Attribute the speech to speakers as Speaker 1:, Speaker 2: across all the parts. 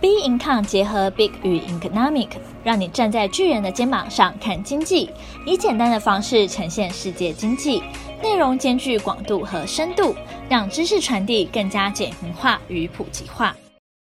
Speaker 1: B Income 结合 Big 与 Economic，让你站在巨人的肩膀上看经济，以简单的方式呈现世界经济，内容兼具广度和深度，让知识传递更加简明化与普及化。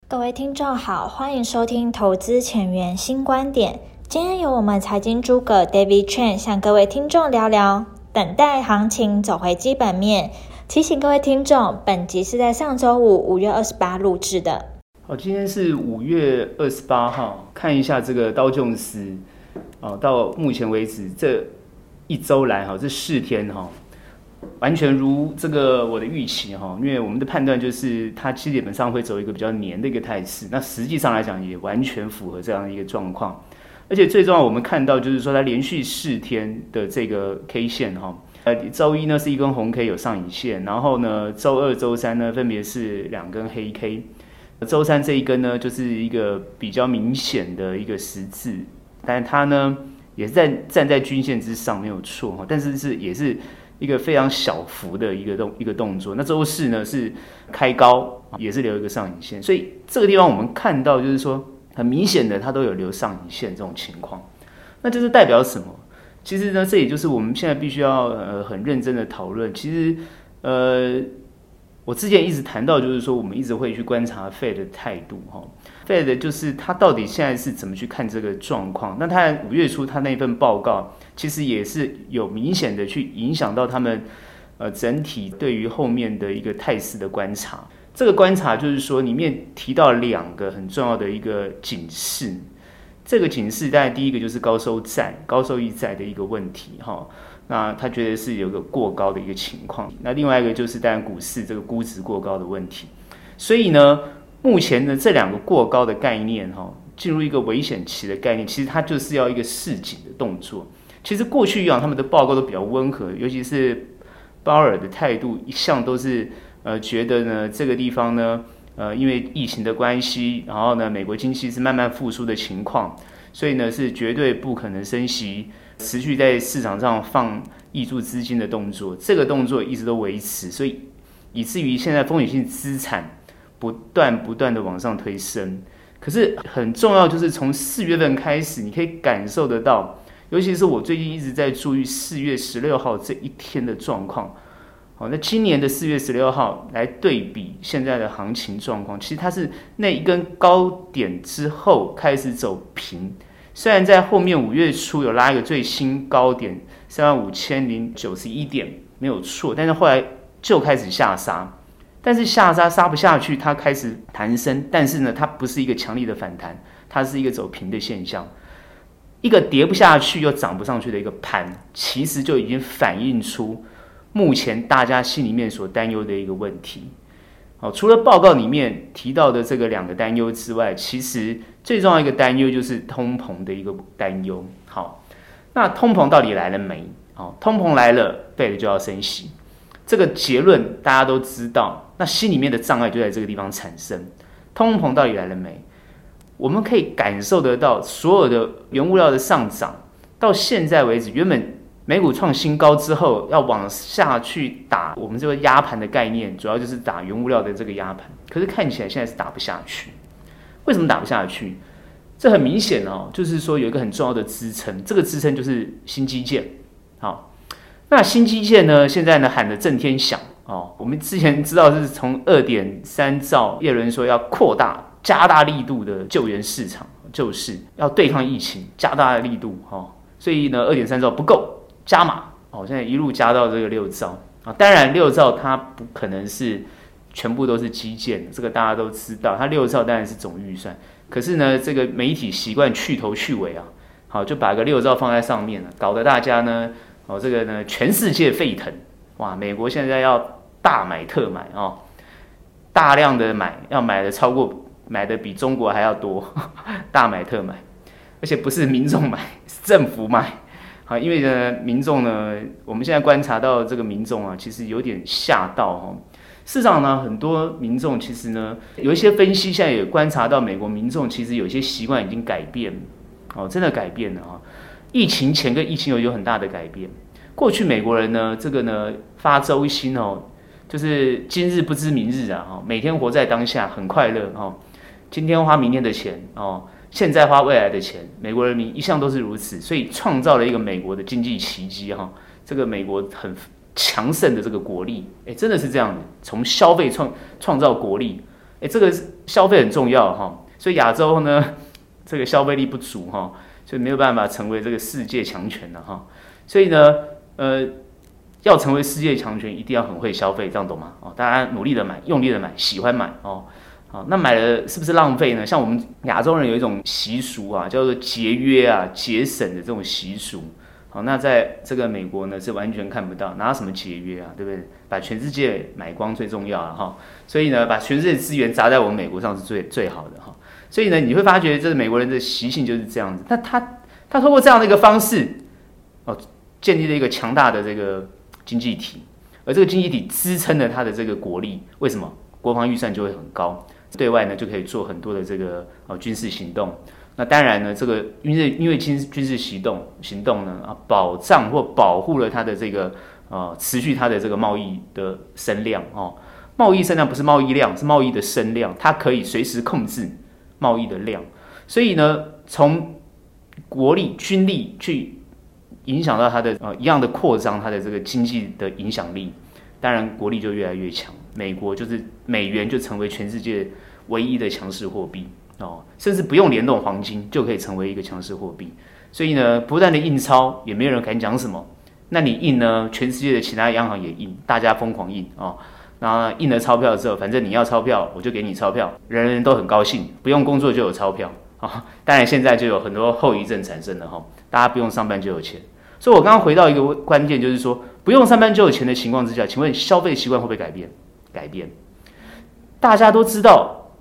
Speaker 1: 各位听众好，欢迎收听投资前沿新观点。今天由我们财经诸葛 David Chen 向各位听众聊聊，等待行情走回基本面。提醒各位听众，本集是在上周五五月二十八录制的。
Speaker 2: 好，今天是五月二十八号，看一下这个刀琼斯，哦，到目前为止这一周来哈，这四天哈，完全如这个我的预期哈，因为我们的判断就是它基本上会走一个比较黏的一个态势，那实际上来讲也完全符合这样的一个状况，而且最重要我们看到就是说它连续四天的这个 K 线哈，呃，周一呢是一根红 K 有上影线，然后呢周二、周三呢分别是两根黑 K。周三这一根呢，就是一个比较明显的一个十字，但它呢也是在站在均线之上，没有错哈。但是是也是一个非常小幅的一个动一个动作。那周四呢是开高，也是留一个上影线，所以这个地方我们看到就是说很明显的它都有留上影线这种情况，那就是代表什么？其实呢，这也就是我们现在必须要呃很认真的讨论。其实呃。我之前一直谈到，就是说我们一直会去观察 Fed 的态度，哈，Fed 就是他到底现在是怎么去看这个状况？那他五月初他那份报告，其实也是有明显的去影响到他们，呃，整体对于后面的一个态势的观察。这个观察就是说，里面提到两个很重要的一个警示。这个警示，当然第一个就是高收债、高收益债的一个问题，哈。那他觉得是有个过高的一个情况，那另外一个就是当然股市这个估值过高的问题，所以呢，目前呢这两个过高的概念哈，进入一个危险期的概念，其实它就是要一个示警的动作。其实过去以往他们的报告都比较温和，尤其是鲍尔的态度一向都是呃觉得呢这个地方呢呃因为疫情的关系，然后呢美国经济是慢慢复苏的情况，所以呢是绝对不可能升息。持续在市场上放挹注资金的动作，这个动作一直都维持，所以以至于现在风险性资产不断不断的往上推升。可是很重要就是从四月份开始，你可以感受得到，尤其是我最近一直在注意四月十六号这一天的状况。好，那今年的四月十六号来对比现在的行情状况，其实它是那一根高点之后开始走平。虽然在后面五月初有拉一个最新高点三万五千零九十一点没有错，但是后来就开始下杀，但是下杀杀不下去，它开始弹升，但是呢，它不是一个强力的反弹，它是一个走平的现象，一个跌不下去又涨不上去的一个盘，其实就已经反映出目前大家心里面所担忧的一个问题。好，除了报告里面提到的这个两个担忧之外，其实最重要一个担忧就是通膨的一个担忧。好，那通膨到底来了没？好，通膨来了，Fed 就要升息，这个结论大家都知道。那心里面的障碍就在这个地方产生。通膨到底来了没？我们可以感受得到，所有的原物料的上涨，到现在为止，原本。美股创新高之后，要往下去打我们这个压盘的概念，主要就是打原物料的这个压盘。可是看起来现在是打不下去，为什么打不下去？这很明显哦，就是说有一个很重要的支撑，这个支撑就是新基建。好，那新基建呢，现在呢喊得震天响哦。我们之前知道是从二点三兆，叶伦说要扩大、加大力度的救援市场，就是要对抗疫情，加大力度哈。所以呢，二点三兆不够。加码哦，现在一路加到这个六兆。啊，当然六兆它不可能是全部都是基建，这个大家都知道，它六兆当然是总预算，可是呢，这个媒体习惯去头去尾啊，好就把个六兆放在上面了，搞得大家呢，哦这个呢全世界沸腾，哇，美国现在要大买特买哦，大量的买，要买的超过买的比中国还要多，大买特买，而且不是民众买，是政府买。啊，因为呢，民众呢，我们现在观察到这个民众啊，其实有点吓到哈。市场呢，很多民众其实呢，有一些分析，现在也观察到美国民众其实有些习惯已经改变，哦，真的改变了啊。疫情前跟疫情后有很大的改变。过去美国人呢，这个呢发周薪哦，就是今日不知明日啊，哈，每天活在当下，很快乐哈。今天花明天的钱哦，现在花未来的钱，美国人民一向都是如此，所以创造了一个美国的经济奇迹哈。这个美国很强盛的这个国力，哎，真的是这样的，从消费创创造国力，哎，这个消费很重要哈。所以亚洲呢，这个消费力不足哈，所以没有办法成为这个世界强权的哈。所以呢，呃，要成为世界强权，一定要很会消费，这样懂吗？哦，大家努力的买，用力的买，喜欢买哦。好，那买了是不是浪费呢？像我们亚洲人有一种习俗啊，叫做节约啊、节省的这种习俗。好，那在这个美国呢，是完全看不到，哪有什么节约啊，对不对？把全世界买光最重要了哈。所以呢，把全世界资源砸在我们美国上是最最好的哈。所以呢，你会发觉这是美国人的习性就是这样子。那他他通过这样的一个方式，哦，建立了一个强大的这个经济体，而这个经济体支撑了他的这个国力。为什么？国防预算就会很高。对外呢，就可以做很多的这个呃军事行动。那当然呢，这个因为因为军军事行动行动呢啊，保障或保护了它的这个呃持续它的这个贸易的声量哦。贸易声量不是贸易量，是贸易的声量，它可以随时控制贸易的量。所以呢，从国力军力去影响到它的呃一样的扩张它的这个经济的影响力，当然国力就越来越强。美国就是美元就成为全世界唯一的强势货币哦，甚至不用联动黄金就可以成为一个强势货币。所以呢，不断的印钞也没有人敢讲什么。那你印呢？全世界的其他央行也印，大家疯狂印哦。然后印了钞票之后，反正你要钞票，我就给你钞票，人人都很高兴，不用工作就有钞票啊、当然现在就有很多后遗症产生了哈、大家不用上班就有钱。所以我刚刚回到一个关键，就是说不用上班就有钱的情况之下，请问消费习惯会不会改变？改变，大家都知道，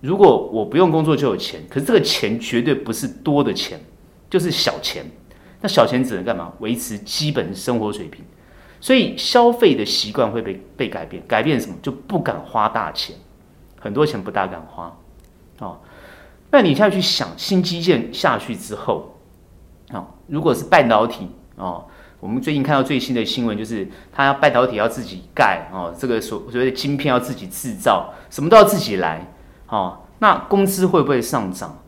Speaker 2: 如果我不用工作就有钱，可是这个钱绝对不是多的钱，就是小钱。那小钱只能干嘛？维持基本生活水平。所以消费的习惯会被被改变，改变什么？就不敢花大钱，很多钱不大敢花。哦，那你现在去想，新基建下去之后，啊，如果是半导体，哦。我们最近看到最新的新闻，就是他要半导体要自己盖哦，这个所所谓的晶片要自己制造，什么都要自己来哦。那工资会不会上涨？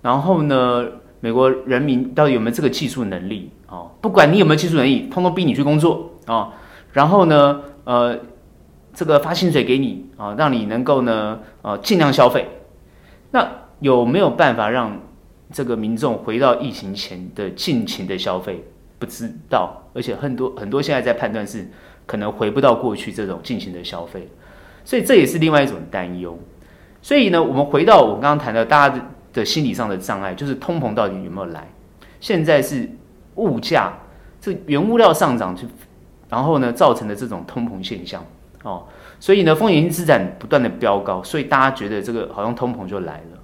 Speaker 2: 然后呢，美国人民到底有没有这个技术能力？哦，不管你有没有技术能力，通通逼你去工作哦。然后呢，呃，这个发薪水给你啊，让你能够呢，呃，尽量消费。那有没有办法让这个民众回到疫情前的尽情的消费？不知道，而且很多很多现在在判断是可能回不到过去这种进行的消费，所以这也是另外一种担忧。所以呢，我们回到我刚刚谈的大家的心理上的障碍，就是通膨到底有没有来？现在是物价这原物料上涨，就然后呢造成的这种通膨现象哦，所以呢风险性资产不断的飙高，所以大家觉得这个好像通膨就来了。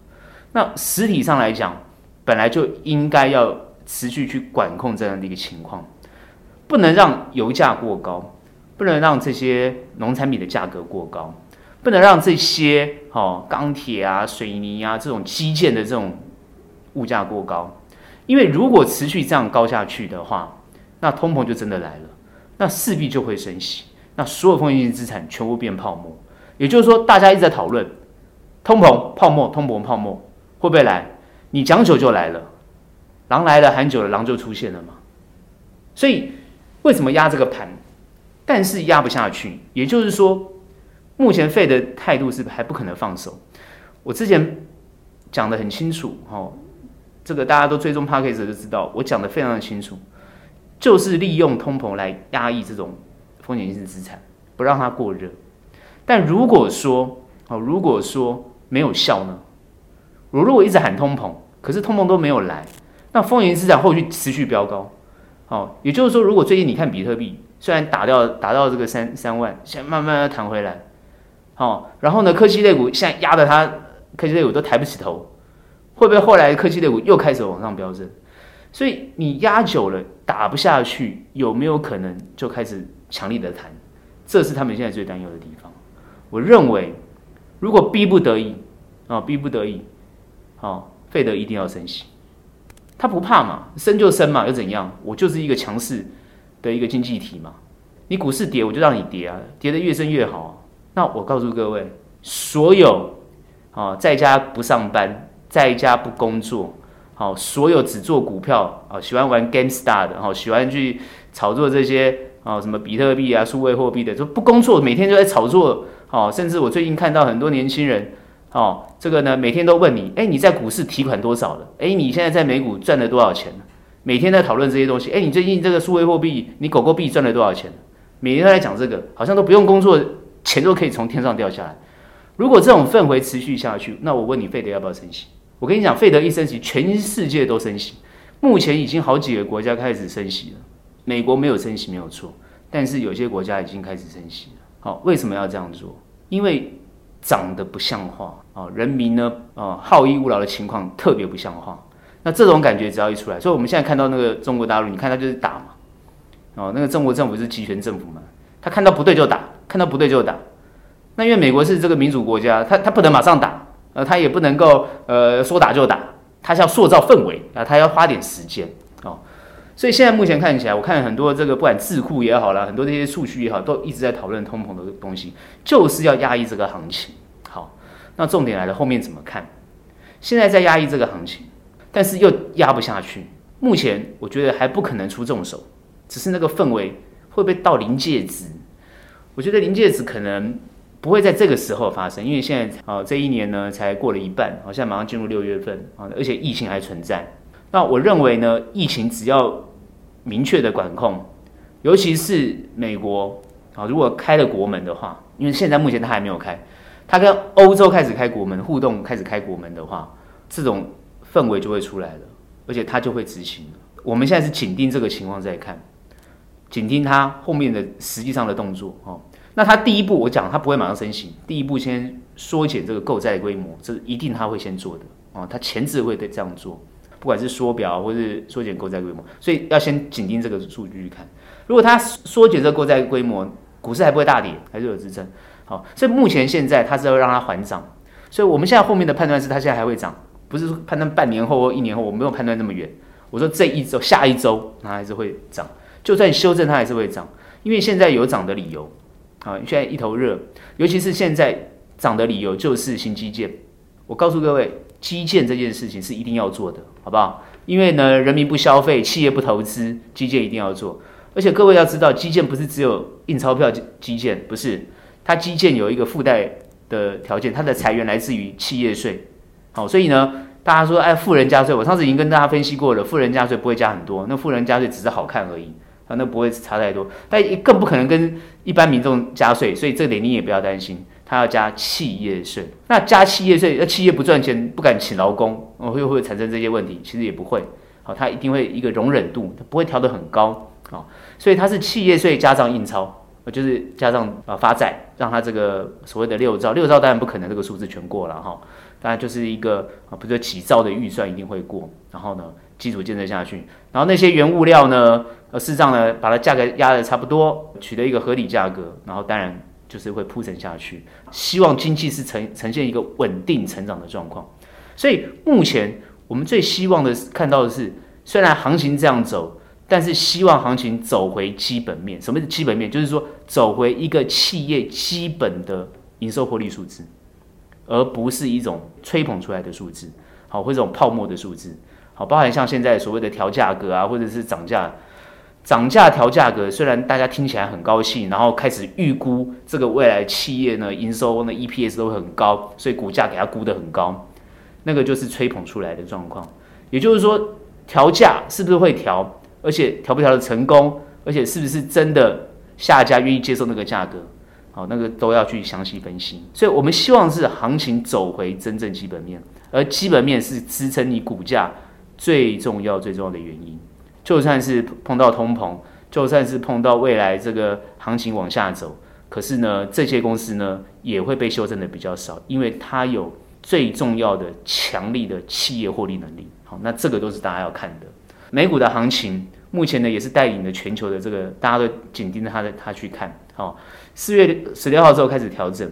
Speaker 2: 那实体上来讲，本来就应该要。持续去管控这样的一个情况，不能让油价过高，不能让这些农产品的价格过高，不能让这些哦钢铁啊、水泥啊这种基建的这种物价过高，因为如果持续这样高下去的话，那通膨就真的来了，那势必就会升息，那所有风险性资产全部变泡沫。也就是说，大家一直在讨论通膨、泡沫、通膨、泡沫会不会来？你讲久就来了。狼来了，喊久了，狼就出现了嘛。所以为什么压这个盘？但是压不下去，也就是说，目前费的态度是还不可能放手。我之前讲的很清楚，哦，这个大家都追踪 Podcast 就知道，我讲的非常的清楚，就是利用通膨来压抑这种风险性资产，不让它过热。但如果说哦，如果说没有效呢？我如果一直喊通膨，可是通膨都没有来。那风险资产后续持续飙高，好，也就是说，如果最近你看比特币，虽然打掉打到这个三三万，现在慢慢要弹回来，好，然后呢，科技类股现在压得它科技类股都抬不起头，会不会后来科技类股又开始往上飙升？所以你压久了打不下去，有没有可能就开始强力的弹？这是他们现在最担忧的地方。我认为，如果逼不得已啊，逼不得已，好，费德一定要升息。他不怕嘛，升就升嘛，又怎样？我就是一个强势的一个经济体嘛。你股市跌，我就让你跌啊，跌得越深越好。那我告诉各位，所有啊，在家不上班，在家不工作，好，所有只做股票啊，喜欢玩 GameStar 的，哈，喜欢去炒作这些啊，什么比特币啊、数位货币的，就不工作，每天就在炒作，哦，甚至我最近看到很多年轻人，哦，这个呢，每天都问你，哎，你在股市提款多少了？哎，你现在在美股赚了多少钱？每天在讨论这些东西，哎，你最近这个数位货币，你狗狗币赚了多少钱？每天都在讲这个，好像都不用工作，钱都可以从天上掉下来。如果这种氛围持续下去，那我问你，费德要不要升息？我跟你讲，费德一升息，全世界都升息。目前已经好几个国家开始升息了，美国没有升息没有错，但是有些国家已经开始升息了。好，为什么要这样做？因为长得不像话啊，人民呢啊好逸恶劳的情况特别不像话。那这种感觉只要一出来，所以我们现在看到那个中国大陆，你看他就是打嘛，哦，那个中国政府是集权政府嘛，他看到不对就打，看到不对就打。那因为美国是这个民主国家，他他不能马上打，呃，他也不能够呃说打就打，他是要塑造氛围啊，他要花点时间。所以现在目前看起来，我看很多这个不管智库也好啦，很多这些数据也好，都一直在讨论通膨的东西，就是要压抑这个行情。好，那重点来了，后面怎么看？现在在压抑这个行情，但是又压不下去。目前我觉得还不可能出重手，只是那个氛围会不会到临界值？我觉得临界值可能。不会在这个时候发生，因为现在啊，这一年呢才过了一半，好像马上进入六月份啊，而且疫情还存在。那我认为呢，疫情只要明确的管控，尤其是美国啊，如果开了国门的话，因为现在目前它还没有开，它跟欧洲开始开国门互动，开始开国门的话，这种氛围就会出来了，而且它就会执行。我们现在是紧盯这个情况在看，紧盯它后面的实际上的动作哦。那他第一步，我讲他不会马上升息，第一步先缩减这个购债规模，这一定他会先做的哦，他前置会得这样做，不管是缩表或是缩减购债规模，所以要先紧盯这个数据去看。如果它缩减这个购债规模，股市还不会大跌，还是有支撑。好，所以目前现在它是要让它还涨，所以我们现在后面的判断是它现在还会涨，不是判断半年后或一年后，我没有判断那么远。我说这一周、下一周它还是会涨，就算修正它还是会涨，因为现在有涨的理由。好，现在一头热，尤其是现在涨的理由就是新基建。我告诉各位，基建这件事情是一定要做的，好不好？因为呢，人民不消费，企业不投资，基建一定要做。而且各位要知道，基建不是只有印钞票基建，不是，它基建有一个附带的条件，它的财源来自于企业税。好，所以呢，大家说，哎，富人加税，我上次已经跟大家分析过了，富人加税不会加很多，那富人加税只是好看而已。啊，那不会差太多，但更不可能跟一般民众加税，所以这点你也不要担心，他要加企业税。那加企业税，那企业不赚钱，不敢请劳工，哦，会不会产生这些问题？其实也不会，好，它一定会一个容忍度，它不会调得很高，啊，所以它是企业税加上印钞，就是加上啊发债，让它这个所谓的六兆，六兆当然不可能这个数字全过了哈，当然就是一个啊，不是几兆的预算一定会过，然后呢，基础建设下去，然后那些原物料呢，呃，事实上呢，把它价格压得差不多，取得一个合理价格，然后当然就是会铺陈下去，希望经济是呈呈现一个稳定成长的状况。所以目前我们最希望的是看到的是，虽然行情这样走，但是希望行情走回基本面。什么是基本面？就是说走回一个企业基本的营收获利数字，而不是一种吹捧出来的数字，好，或者这种泡沫的数字。好，包含像现在所谓的调价格啊，或者是涨价、涨价调价格，虽然大家听起来很高兴，然后开始预估这个未来企业呢营收呢 EPS 都会很高，所以股价给它估得很高，那个就是吹捧出来的状况。也就是说，调价是不是会调，而且调不调的成功，而且是不是真的下家愿意接受那个价格，好，那个都要去详细分析。所以我们希望是行情走回真正基本面，而基本面是支撑你股价。最重要、最重要的原因，就算是碰到通膨，就算是碰到未来这个行情往下走，可是呢，这些公司呢也会被修正的比较少，因为它有最重要的、强力的企业获利能力。好，那这个都是大家要看的。美股的行情目前呢也是带领着全球的这个，大家都紧盯着它的它去看。好，四月十六号之后开始调整，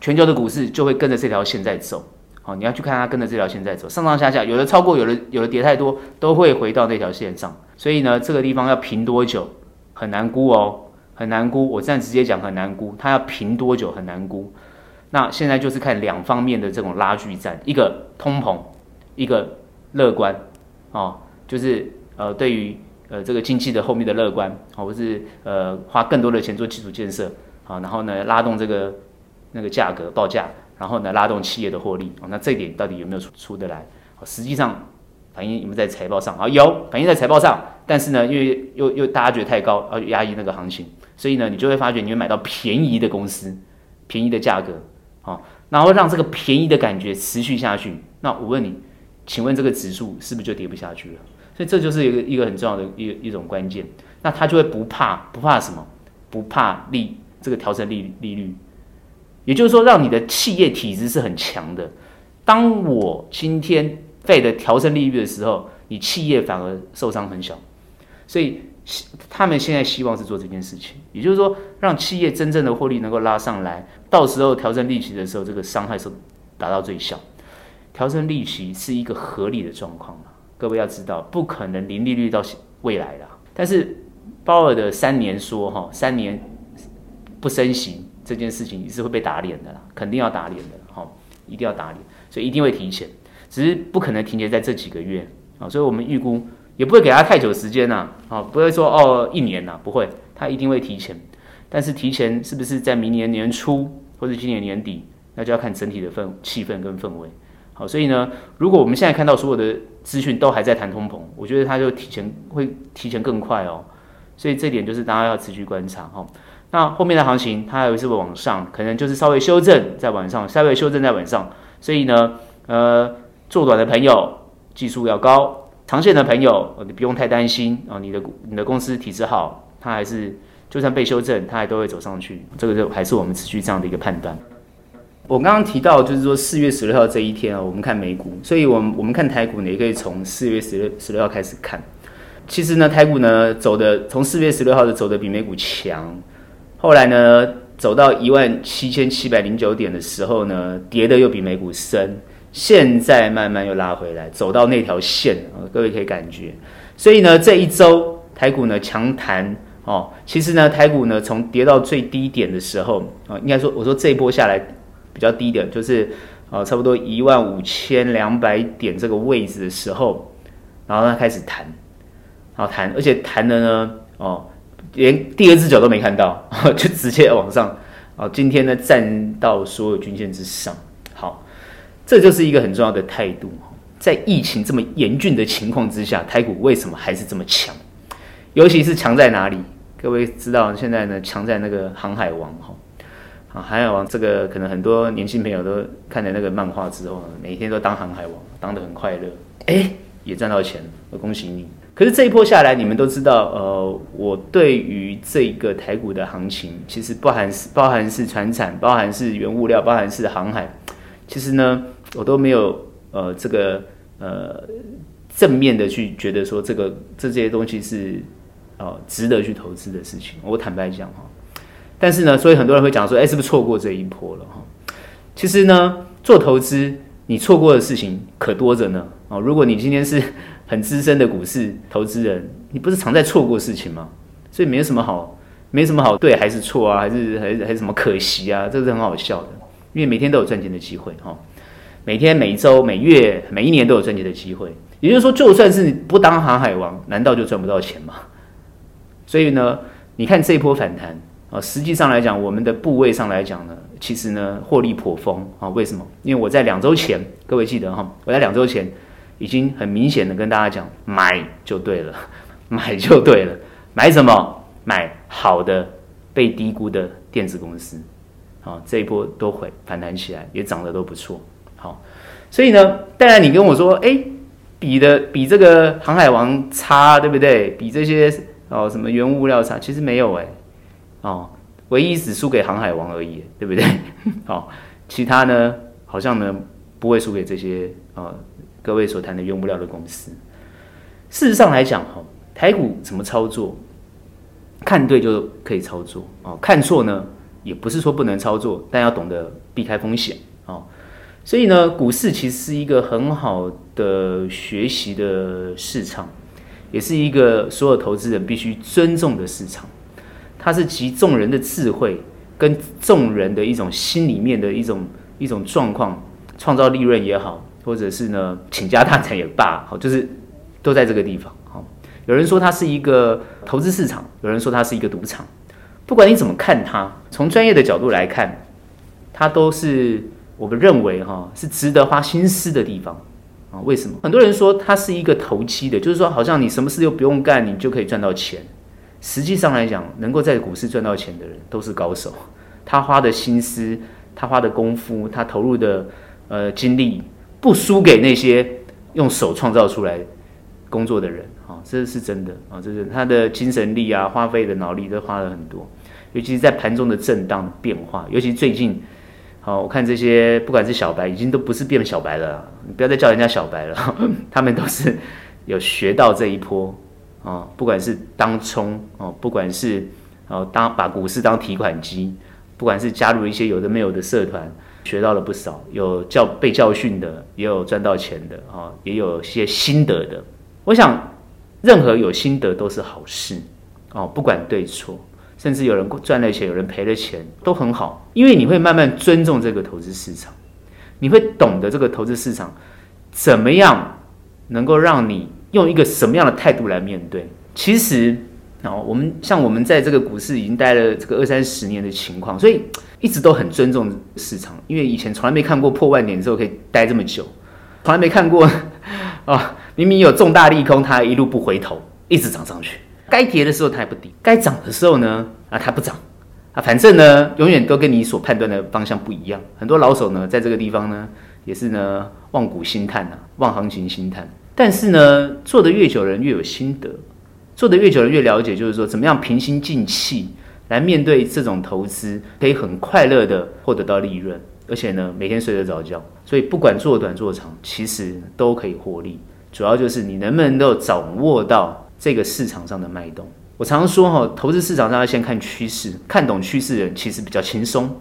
Speaker 2: 全球的股市就会跟着这条线在走。好，你要去看它跟着这条线在走，上上下下，有的超过，有的有的跌太多，都会回到那条线上。所以呢，这个地方要平多久很难估哦，很难估。我这样直接讲很难估，它要平多久很难估。那现在就是看两方面的这种拉锯战，一个通膨，一个乐观，哦，就是呃对于呃这个经济的后面的乐观，哦，或是呃花更多的钱做基础建设，啊，然后呢拉动这个那个价格报价，然后呢拉动企业的获利，哦，那这一点到底有没有出出得来？实际上反映有没有在财报上？啊，有反映在财报上，但是呢，因为又又大家觉得太高，而压抑那个行情，所以呢，你就会发觉你会买到便宜的公司，便宜的价格。好，然后让这个便宜的感觉持续下去。那我问你，请问这个指数是不是就跌不下去了？所以这就是一个一个很重要的一一种关键。那他就会不怕不怕什么？不怕利这个调整利利率，也就是说，让你的企业体质是很强的。当我今天 Fed 调升利率的时候，你企业反而受伤很小。所以他们现在希望是做这件事情，也就是说，让企业真正的获利能够拉上来。到时候调整利息的时候，这个伤害是达到最小。调整利息是一个合理的状况嘛？各位要知道，不可能零利率到未来啦。但是鲍尔的三年说哈，三年不升息这件事情也是会被打脸的啦，肯定要打脸的哈，一定要打脸，所以一定会提前，只是不可能提前在这几个月啊。所以我们预估也不会给他太久时间呐，啊，不会说哦一年呐，不会，他一定会提前。但是提前是不是在明年年初？或者今年年底，那就要看整体的氛气氛跟氛围。好，所以呢，如果我们现在看到所有的资讯都还在谈通膨，我觉得它就提前会提前更快哦。所以这点就是大家要持续观察哈。那后面的行情它还有是不是往上，可能就是稍微修正在晚上，稍微修正在晚上。所以呢，呃，做短的朋友技术要高，长线的朋友你不用太担心啊。你的你的公司体质好，它还是。就算被修正，它还都会走上去。这个就还是我们持续这样的一个判断。我刚刚提到，就是说四月十六号这一天啊，我们看美股，所以我们我们看台股呢，也可以从四月十六十六号开始看。其实呢，台股呢走的从四月十六号的走的比美股强，后来呢走到一万七千七百零九点的时候呢，跌的又比美股深，现在慢慢又拉回来，走到那条线啊，各位可以感觉。所以呢，这一周台股呢强弹。哦，其实呢，台股呢从跌到最低点的时候，啊、哦，应该说，我说这一波下来比较低点，就是啊、哦，差不多一万五千两百点这个位置的时候，然后它开始弹，然后弹，而且弹的呢，哦，连第二只脚都没看到，就直接往上，哦，今天呢站到所有均线之上，好，这就是一个很重要的态度，在疫情这么严峻的情况之下，台股为什么还是这么强？尤其是强在哪里？各位知道现在呢，强在那个航海王哈，啊，航海王这个可能很多年轻朋友都看了那个漫画之后，每天都当航海王，当得很快乐，哎，也赚到钱，我恭喜你。可是这一波下来，你们都知道，呃，我对于这个台股的行情，其实包含是包含是船产，包含是原物料，包含是航海，其实呢，我都没有呃这个呃正面的去觉得说这个这些东西是。哦，值得去投资的事情，我坦白讲哈。但是呢，所以很多人会讲说，哎，是不是错过这一波了哈？其实呢，做投资你错过的事情可多着呢。哦，如果你今天是很资深的股市投资人，你不是常在错过事情吗？所以没有什么好，没什么好对还是错啊，还是还是还是什么可惜啊？这是很好笑的，因为每天都有赚钱的机会哈。每天、每周、每月、每一年都有赚钱的机会。也就是说，就算是不当航海王，难道就赚不到钱吗？所以呢，你看这一波反弹啊，实际上来讲，我们的部位上来讲呢，其实呢获利颇丰啊。为什么？因为我在两周前，各位记得哈，我在两周前已经很明显的跟大家讲，买就对了，买就对了，买什么？买好的被低估的电子公司，好，这一波都会反弹起来，也涨得都不错。好，所以呢，当然你跟我说，哎，比的比这个航海王差，对不对？比这些。哦，什么原物料差？其实没有哎，哦，唯一只输给航海王而已，对不对？哦，其他呢，好像呢不会输给这些啊、各位所谈的用不了的公司。事实上来讲，哈，台股怎么操作？看对就可以操作哦，看错呢也不是说不能操作，但要懂得避开风险哦。所以呢，股市其实是一个很好的学习的市场。也是一个所有投资人必须尊重的市场，它是集众人的智慧跟众人的一种心里面的一种一种状况，创造利润也好，或者是呢倾家荡产也罢，好，就是都在这个地方。好，有人说它是一个投资市场，有人说它是一个赌场，不管你怎么看它，从专业的角度来看，它都是我们认为哈是值得花心思的地方啊。为什么？很多人说它是一个投机的，就是说好像你什么事都不用干，你就可以赚到钱。实际上来讲，能够在股市赚到钱的人都是高手。他花的心思，他花的功夫，他投入的呃精力，不输给那些用手创造出来工作的人啊，这是真的啊，这是他的精神力啊，花费的脑力都花了很多。尤其是在盘中的震荡变化，尤其最近，好，我看这些不管是小白，已经都不是变小白了，你不要再叫人家小白了，他们都是有学到这一波。啊，不管是当冲哦，不管是哦当把股市当提款机，不管是加入一些有的没有的社团，学到了不少，有教被教训的，也有赚到钱的啊，也有些心得的。我想，任何有心得都是好事哦，不管对错，甚至有人赚了钱，有人赔了钱，都很好，因为你会慢慢尊重这个投资市场，你会懂得这个投资市场怎么样能够让你。用一个什么样的态度来面对？其实，哦，我们像我们在这个股市已经待了这个二三十年的情况，所以一直都很尊重市场，因为以前从来没看过破万点之后可以待这么久，从来没看过，哦，明明有重大利空，它一路不回头，一直涨上去。该跌的时候它也不跌，该涨的时候呢，啊，它不涨，啊，反正呢，永远都跟你所判断的方向不一样。很多老手呢，在这个地方呢，也是呢，望股兴叹啊，望行情兴叹。但是呢，做得越久人越有心得，做得越久的越了解，就是说怎么样平心静气来面对这种投资，可以很快乐的获得到利润，而且呢，每天睡得着觉。所以不管做短做长，其实都可以获利。主要就是你能不能够掌握到这个市场上的脉动。我常常说哈，投资市场上要先看趋势，看懂趋势的人其实比较轻松，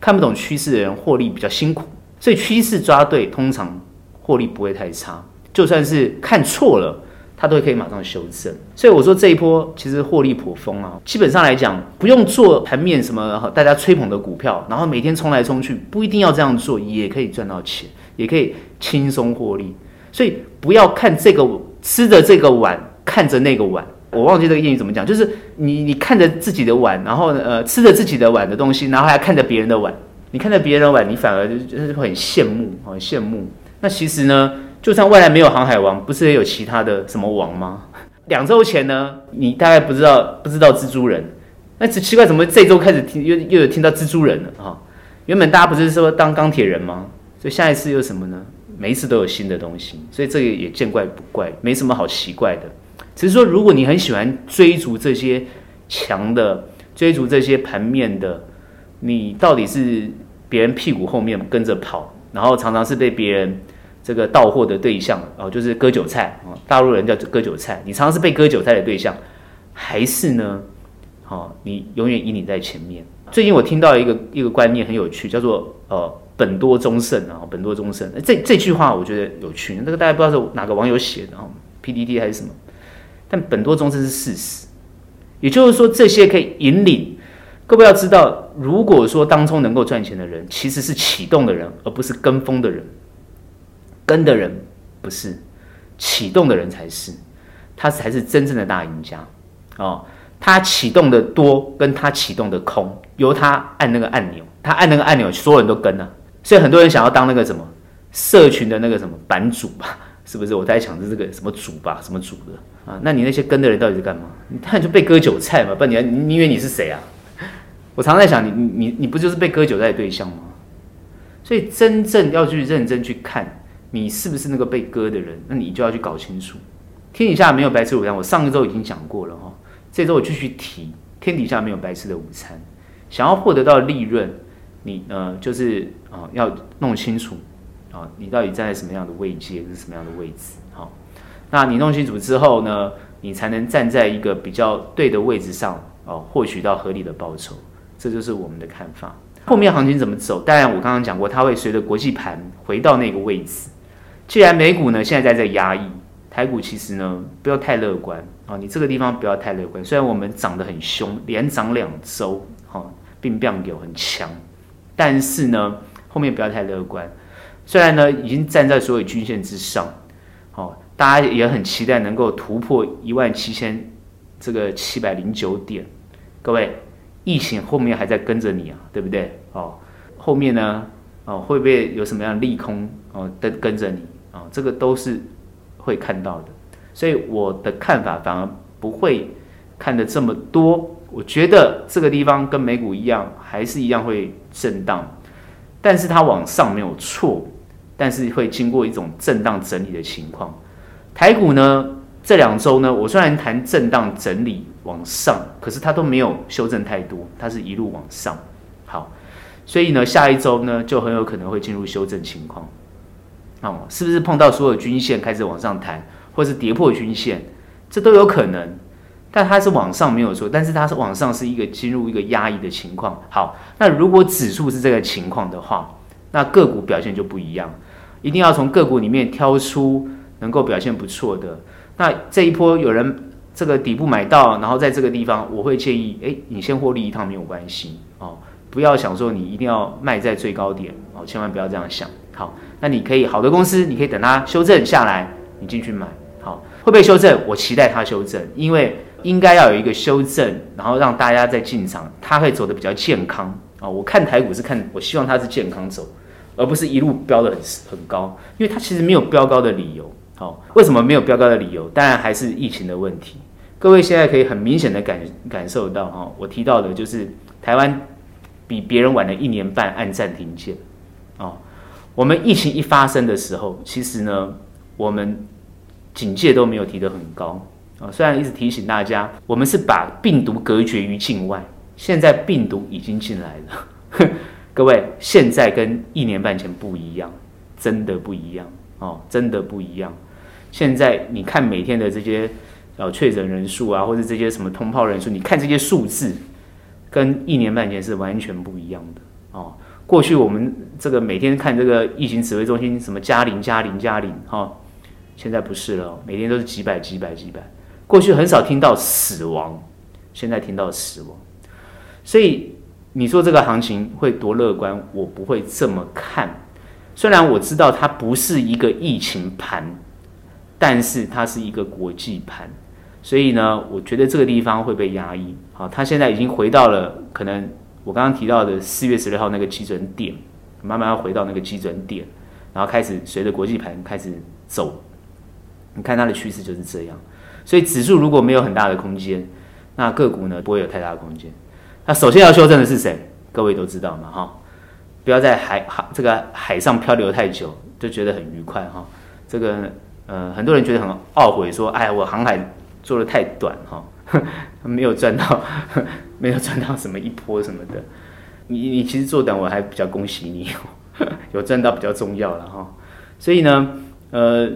Speaker 2: 看不懂趋势的人获利比较辛苦。所以趋势抓对，通常获利不会太差。就算是看错了，它都可以马上修正。所以我说这一波其实获利颇丰啊。基本上来讲，不用做盘面什么大家吹捧的股票，然后每天冲来冲去，不一定要这样做，也可以赚到钱，也可以轻松获利。所以不要看这个吃着这个碗，看着那个碗。我忘记这个谚语怎么讲，就是你你看着自己的碗，然后呃吃着自己的碗的东西，然后还看着别人的碗。你看着别人的碗，你反而就是会很羡慕，很羡慕。那其实呢？就算未来没有航海王，不是也有其他的什么王吗？两周前呢，你大概不知道不知道蜘蛛人，那只奇怪怎么这周开始听又又有听到蜘蛛人了哈？原本大家不是说当钢铁人吗？所以下一次又什么呢？每一次都有新的东西，所以这个也见怪不怪，没什么好奇怪的。只是说，如果你很喜欢追逐这些强的，追逐这些盘面的，你到底是别人屁股后面跟着跑，然后常常是被别人。这个到货的对象哦，就是割韭菜啊，大陆人叫割韭菜。你常常是被割韭菜的对象，还是呢？好，你永远赢你在前面。最近我听到一个一个观念很有趣，叫做呃本多终胜啊，本多终胜。这这句话我觉得有趣，那个大家不知道是哪个网友写的啊？P D D 还是什么？但本多终胜是事实，也就是说这些可以引领。各位要知道，如果说当中能够赚钱的人，其实是启动的人，而不是跟风的人。跟的人不是，启动的人才是，他才是真正的大赢家哦。他启动的多，跟他启动的空，由他按那个按钮，他按那个按钮，所有人都跟了。所以很多人想要当那个什么社群的那个什么版主吧，是不是？我在想着这个什么主吧，什么主的啊？那你那些跟的人到底是干嘛？你看就被割韭菜嘛？不然你你以为你是谁啊？我常在想，你你你不就是被割韭菜的对象吗？所以真正要去认真去看。你是不是那个被割的人？那你就要去搞清楚。天底下没有白吃午餐，我上一周已经讲过了哈。这周我继续提，天底下没有白吃的午餐。想要获得到利润，你呃就是啊、呃、要弄清楚啊、你到底站在什么样的位阶，是什么样的位置？好，那你弄清楚之后呢，你才能站在一个比较对的位置上啊，获、取到合理的报酬。这就是我们的看法。后面行情怎么走？当然我刚刚讲过，它会随着国际盘回到那个位置。既然美股呢现在在这压抑，台股其实呢不要太乐观啊，你这个地方不要太乐观。虽然我们涨得很凶，连涨两周，哈，并变有很强，但是呢，后面不要太乐观。虽然呢，已经站在所有均线之上，哦，大家也很期待能够突破一万七千这个七百零九点。各位，疫情后面还在跟着你啊，对不对？哦，后面呢，哦，会不会有什么样的利空哦跟跟着你啊？这个都是会看到的。所以我的看法反而不会看得这么多。我觉得这个地方跟美股一样，还是一样会震荡，但是它往上没有错。但是会经过一种震荡整理的情况，台股呢，这两周呢，我虽然谈震荡整理往上，可是它都没有修正太多，它是一路往上。好，所以呢，下一周呢就很有可能会进入修正情况。哦，是不是碰到所有均线开始往上弹，或是跌破均线，这都有可能。但它是往上没有错，但是它是往上是一个进入一个压抑的情况。好，那如果指数是这个情况的话，那个股表现就不一样。一定要从个股里面挑出能够表现不错的。那这一波有人这个底部买到，然后在这个地方，我会建议，哎，你先获利一趟没有关系哦，不要想说你一定要卖在最高点哦，千万不要这样想。好，那你可以好的公司，你可以等它修正下来，你进去买。好，会不会修正？我期待它修正，因为应该要有一个修正，然后让大家在进场，它会走得比较健康啊。我看台股是看，我希望它是健康走。而不是一路飙得很很高，因为它其实没有飙高的理由。好，为什么没有飙高的理由？当然还是疫情的问题。各位现在可以很明显的感感受到，哈，我提到的就是台湾比别人晚了一年半按暂停键。哦，我们疫情一发生的时候，其实呢，我们警戒都没有提得很高。啊，虽然一直提醒大家，我们是把病毒隔绝于境外，现在病毒已经进来了。各位，现在跟一年半前不一样，真的不一样哦，真的不一样。现在你看每天的这些呃确诊人数啊，或者这些什么通报人数，你看这些数字，跟一年半前是完全不一样的哦。过去我们这个每天看这个疫情指挥中心什么加零加零加零哈，现在不是了，每天都是几百几百几百。过去很少听到死亡，现在听到死亡，所以。你说这个行情会多乐观？我不会这么看。虽然我知道它不是一个疫情盘，但是它是一个国际盘，所以呢，我觉得这个地方会被压抑。好，它现在已经回到了可能我刚刚提到的四月十六号那个基准点，慢慢要回到那个基准点，然后开始随着国际盘开始走。你看它的趋势就是这样。所以指数如果没有很大的空间，那个股呢不会有太大的空间。那首先要修正的是谁？各位都知道嘛，哈，不要在海海这个海上漂流太久，就觉得很愉快哈。这个呃，很多人觉得很懊悔，说，哎，我航海做得太短哈，没有赚到，没有赚到什么一波什么的。你你其实做短，我还比较恭喜你，有赚到比较重要了哈。所以呢，呃，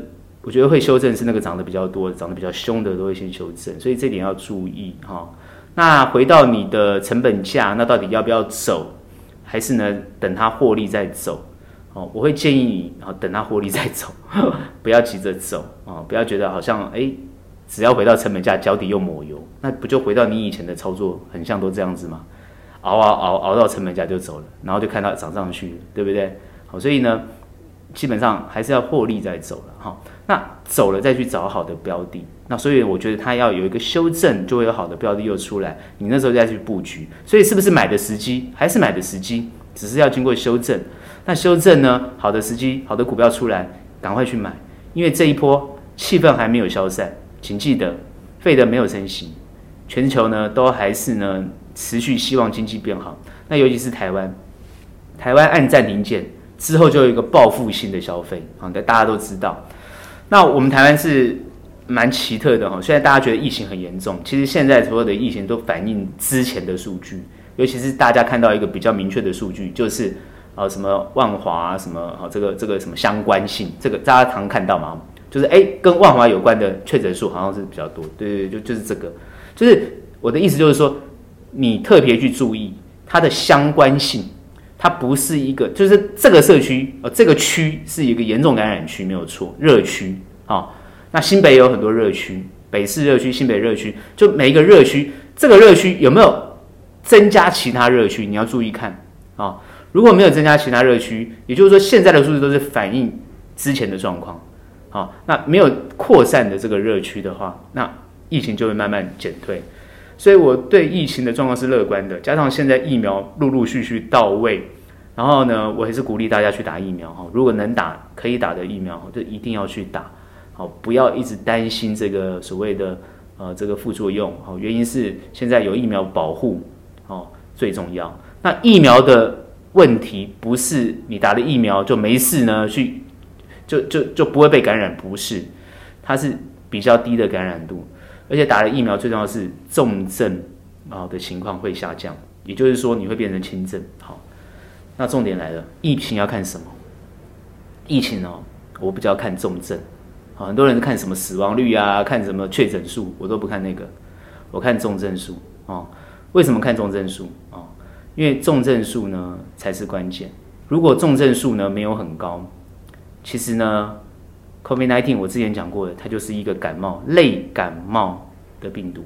Speaker 2: 我觉得会修正是那个涨得比较多、涨得比较凶的都会先修正，所以这点要注意哈。那回到你的成本价，那到底要不要走，还是呢等它获利再走？哦，我会建议你，然后等它获利再走，不要急着走哦，不要觉得好像哎，只要回到成本价，脚底又抹油，那不就回到你以前的操作，很像都这样子吗？熬熬熬熬到成本价就走了，然后就看到涨上去，对不对？好，所以呢，基本上还是要获利再走了哈。那走了再去找好的标的。那所以我觉得它要有一个修正，就会有好的标的又出来，你那时候再去布局。所以是不是买的时机？还是买的时机？只是要经过修正。那修正呢？好的时机，好的股票出来，赶快去买。因为这一波气氛还没有消散，请记得，费德没有升息，全球呢都还是呢持续希望经济变好。那尤其是台湾，台湾按暂停键之后就有一个报复性的消费啊，大家都知道。那我们台湾是。蛮奇特的哈，现在大家觉得疫情很严重，其实现在所有的疫情都反映之前的数据，尤其是大家看到一个比较明确的数据，就是啊什么万华什么啊这个这个什么相关性，这个大家常看到嘛，就是哎跟万华有关的确诊数好像是比较多，对对对，就就是这个，就是我的意思就是说，你特别去注意它的相关性，它不是一个，就是这个社区呃这个区是一个严重感染区没有错，热区啊。那新北有很多热区，北市热区、新北热区，就每一个热区，这个热区有没有增加其他热区，你要注意看啊。如果没有增加其他热区，也就是说现在的数字都是反映之前的状况，好，那没有扩散的这个热区的话，那疫情就会慢慢减退。所以我对疫情的状况是乐观的，加上现在疫苗陆陆续续到位，然后呢，我还是鼓励大家去打疫苗哈。如果能打可以打的疫苗，就一定要去打，好，不要一直担心这个所谓的呃这个副作用，好，原因是现在有疫苗保护，哦，最重要。那疫苗的问题不是你打了疫苗就没事呢，去就就就不会被感染，不是，它是比较低的感染度。而且打了疫苗，最重要的是重症啊的情况会下降，也就是说你会变成轻症。好，那重点来了，疫情要看什么？疫情哦，我比较看重症。好，很多人看什么死亡率啊，看什么确诊数，我都不看那个，我看重症数。哦，为什么看重症数？哦，因为重症数呢才是关键。如果重症数呢没有很高，其实呢。COVID-19，我之前讲过的，它就是一个感冒类感冒的病毒，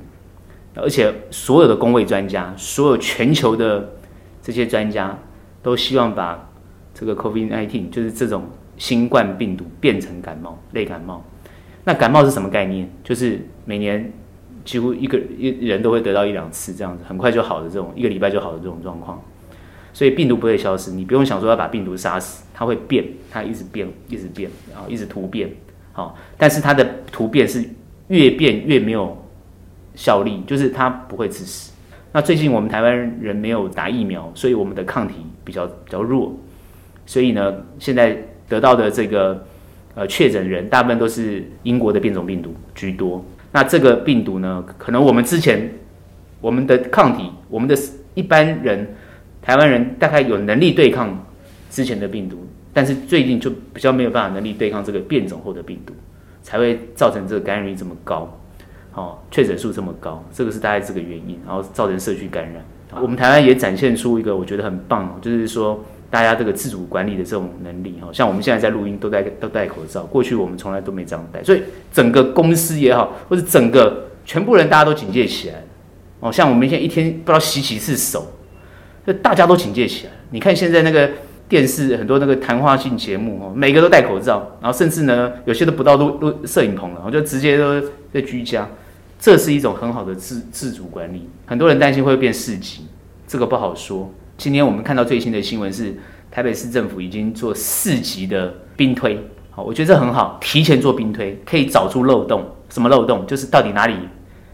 Speaker 2: 而且所有的公卫专家，所有全球的这些专家都希望把这个 COVID-19，就是这种新冠病毒变成感冒类感冒。那感冒是什么概念？就是每年几乎一个一人都会得到一两次这样子，很快就好的这种，一个礼拜就好的这种状况。所以病毒不会消失，你不用想说要把病毒杀死，它会变，它一直变，一直变，啊一直突变，好，但是它的突变是越变越没有效力，就是它不会致死。那最近我们台湾人没有打疫苗，所以我们的抗体比较比较弱，所以呢，现在得到的这个呃确诊人大部分都是英国的变种病毒居多。那这个病毒呢，可能我们之前我们的抗体，我们的一般人。台湾人大概有能力对抗之前的病毒，但是最近就比较没有办法能力对抗这个变种后的病毒，才会造成这个感染率这么高，哦，确诊数这么高，这个是大概这个原因，然后造成社区感染。我们台湾也展现出一个我觉得很棒，就是说大家这个自主管理的这种能力，哈，像我们现在在录音都戴都戴口罩，过去我们从来都没这样戴，所以整个公司也好，或者整个全部人大家都警戒起来，哦，像我们现在一天不知道洗几次手。就大家都警戒起来。你看现在那个电视很多那个谈话性节目哦，每个都戴口罩，然后甚至呢有些都不到录录摄影棚了，我就直接都在居家。这是一种很好的自自主管理。很多人担心会变四级，这个不好说。今天我们看到最新的新闻是，台北市政府已经做四级的兵推，好，我觉得这很好，提前做兵推可以找出漏洞。什么漏洞？就是到底哪里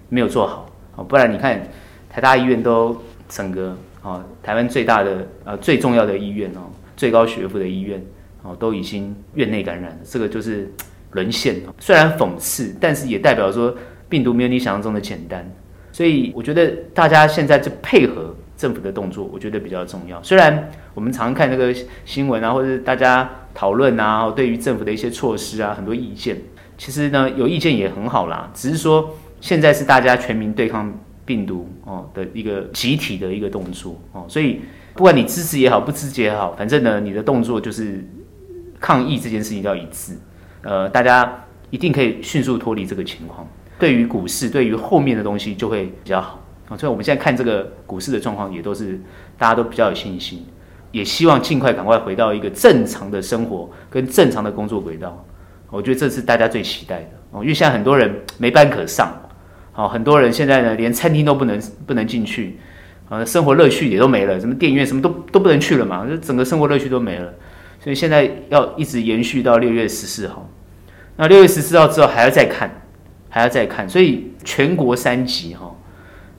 Speaker 2: 没有做好，好，不然你看台大医院都整个。哦，台湾最大的呃最重要的医院哦，最高学府的医院哦，都已经院内感染了，这个就是 沦陷。虽然讽刺，但是也代表说病毒没有你想象中的简单。所以我觉得大家现在就配合政府的动作，我觉得比较重要。虽然我们常看那个新闻啊，或者大家讨论啊，对于政府的一些措施啊，很多意见，其实呢有意见也很好啦，只是说现在是大家全民对抗。病毒哦的一个集体的一个动作哦，所以不管你支持也好，不支持也好，反正呢，你的动作就是抗疫这件事情要一致，呃，大家一定可以迅速脱离这个情况。对于股市，对于后面的东西就会比较好。所以我们现在看这个股市的状况，也都是大家都比较有信心，也希望尽快赶快回到一个正常的生活跟正常的工作轨道。我觉得这是大家最期待的哦，因为现在很多人没班可上。哦，很多人现在呢，连餐厅都不能不能进去，啊，生活乐趣也都没了，什么电影院什么都都不能去了嘛，就整个生活乐趣都没了，所以现在要一直延续到六月十四号，那六月十四号之后还要再看，还要再看，所以全国三级哈，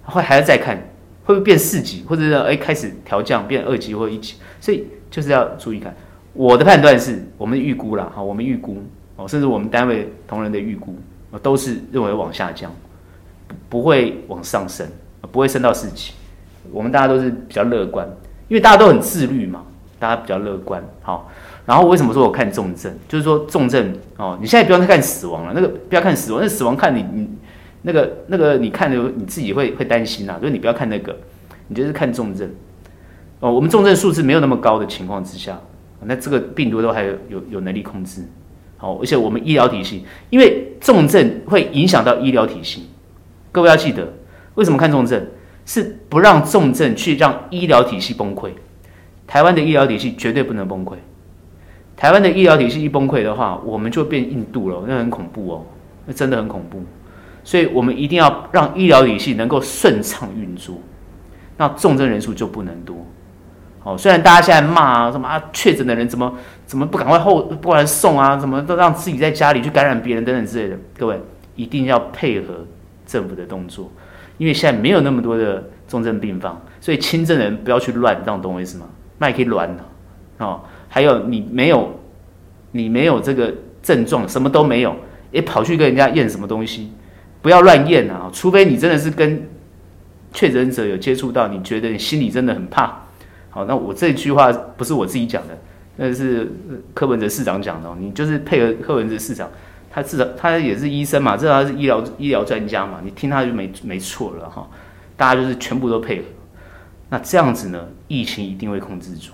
Speaker 2: 会还要再看，会不会变四级，或者是哎开始调降变二级或一级，所以就是要注意看。我的判断是我们预估啦，哈，我们预估哦，甚至我们单位同仁的预估，都是认为往下降。不会往上升，不会升到四级。我们大家都是比较乐观，因为大家都很自律嘛，大家比较乐观。好，然后为什么说我看重症？就是说重症哦，你现在不要再看死亡了，那个不要看死亡，那死亡看你你那个那个你看的你自己会会担心啊，所以你不要看那个，你就是看重症。哦，我们重症数字没有那么高的情况之下，那这个病毒都还有有有能力控制。好，而且我们医疗体系，因为重症会影响到医疗体系。各位要记得，为什么看重症？是不让重症去让医疗体系崩溃。台湾的医疗体系绝对不能崩溃。台湾的医疗体系一崩溃的话，我们就变印度了，那很恐怖哦，那真的很恐怖。所以我们一定要让医疗体系能够顺畅运作，那重症人数就不能多。哦，虽然大家现在骂啊，什么啊，确诊的人怎么怎么不赶快后不来送啊，怎么都让自己在家里去感染别人等等之类的，各位一定要配合政府的动作，因为现在没有那么多的重症病房，所以轻症的人不要去乱，这样懂我意思吗？那也可以乱的哦。还有你没有，你没有这个症状，什么都没有，也跑去跟人家验什么东西，不要乱验啊！除非你真的是跟确诊者有接触到，你觉得你心里真的很怕。好，那我这句话不是我自己讲的，那是柯文哲市长讲的。你就是配合柯文哲市长，他至少他也是医生嘛，至少他是医疗医疗专家嘛，你听他就没没错了哈。大家就是全部都配合，那这样子呢，疫情一定会控制住。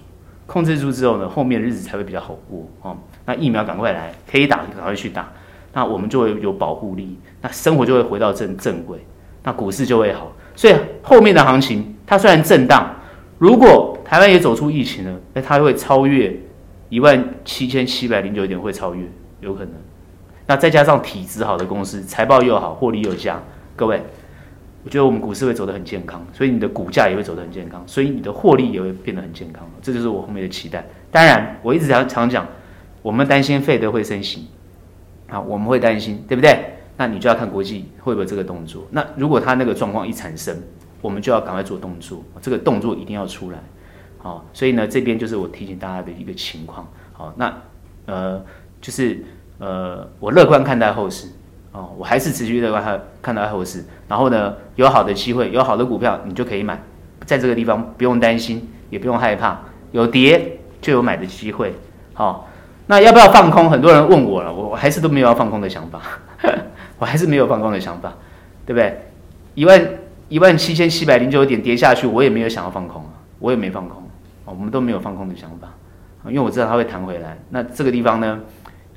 Speaker 2: 控制住之后呢，后面日子才会比较好过哦。那疫苗赶快来，可以打赶快去打，那我们就会有保护力，那生活就会回到正正轨，那股市就会好。所以后面的行情它虽然震荡，如果台湾也走出疫情了，那它会超越一万七千七百零九点，会超越有可能。那再加上体质好的公司，财报又好，获利又佳，各位。我觉得我们股市会走得很健康，所以你的股价也会走得很健康，所以你的获利也会变得很健康。这就是我后面的期待。当然，我一直常常讲，我们担心费德会升息，啊，我们会担心，对不对？那你就要看国际会不会这个动作。那如果他那个状况一产生，我们就要赶快做动作，这个动作一定要出来。好，所以呢，这边就是我提醒大家的一个情况。好，那呃，就是呃，我乐观看待后市。哦，我还是持续乐观看看到后市，然后呢，有好的机会，有好的股票，你就可以买，在这个地方不用担心，也不用害怕，有跌就有买的机会。好、哦，那要不要放空？很多人问我了，我还是都没有要放空的想法，我还是没有放空的想法，对不对？一万一万七千七百零九点跌下去，我也没有想要放空啊，我也没放空，我们都没有放空的想法，因为我知道它会弹回来。那这个地方呢？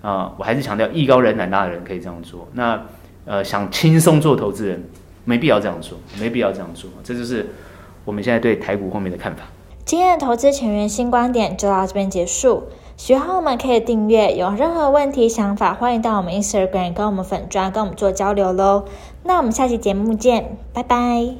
Speaker 2: 啊、我还是强调，艺高人胆大的人可以这样做。那呃，想轻松做投资人，没必要这样做，没必要这样做。这就是我们现在对台股后面的看法。
Speaker 1: 今天的投资前沿新观点就到这边结束。喜欢我们可以订阅，有任何问题想法，欢迎到我们 Instagram 跟我们粉专跟我们做交流喽。那我们下期节目见，拜拜。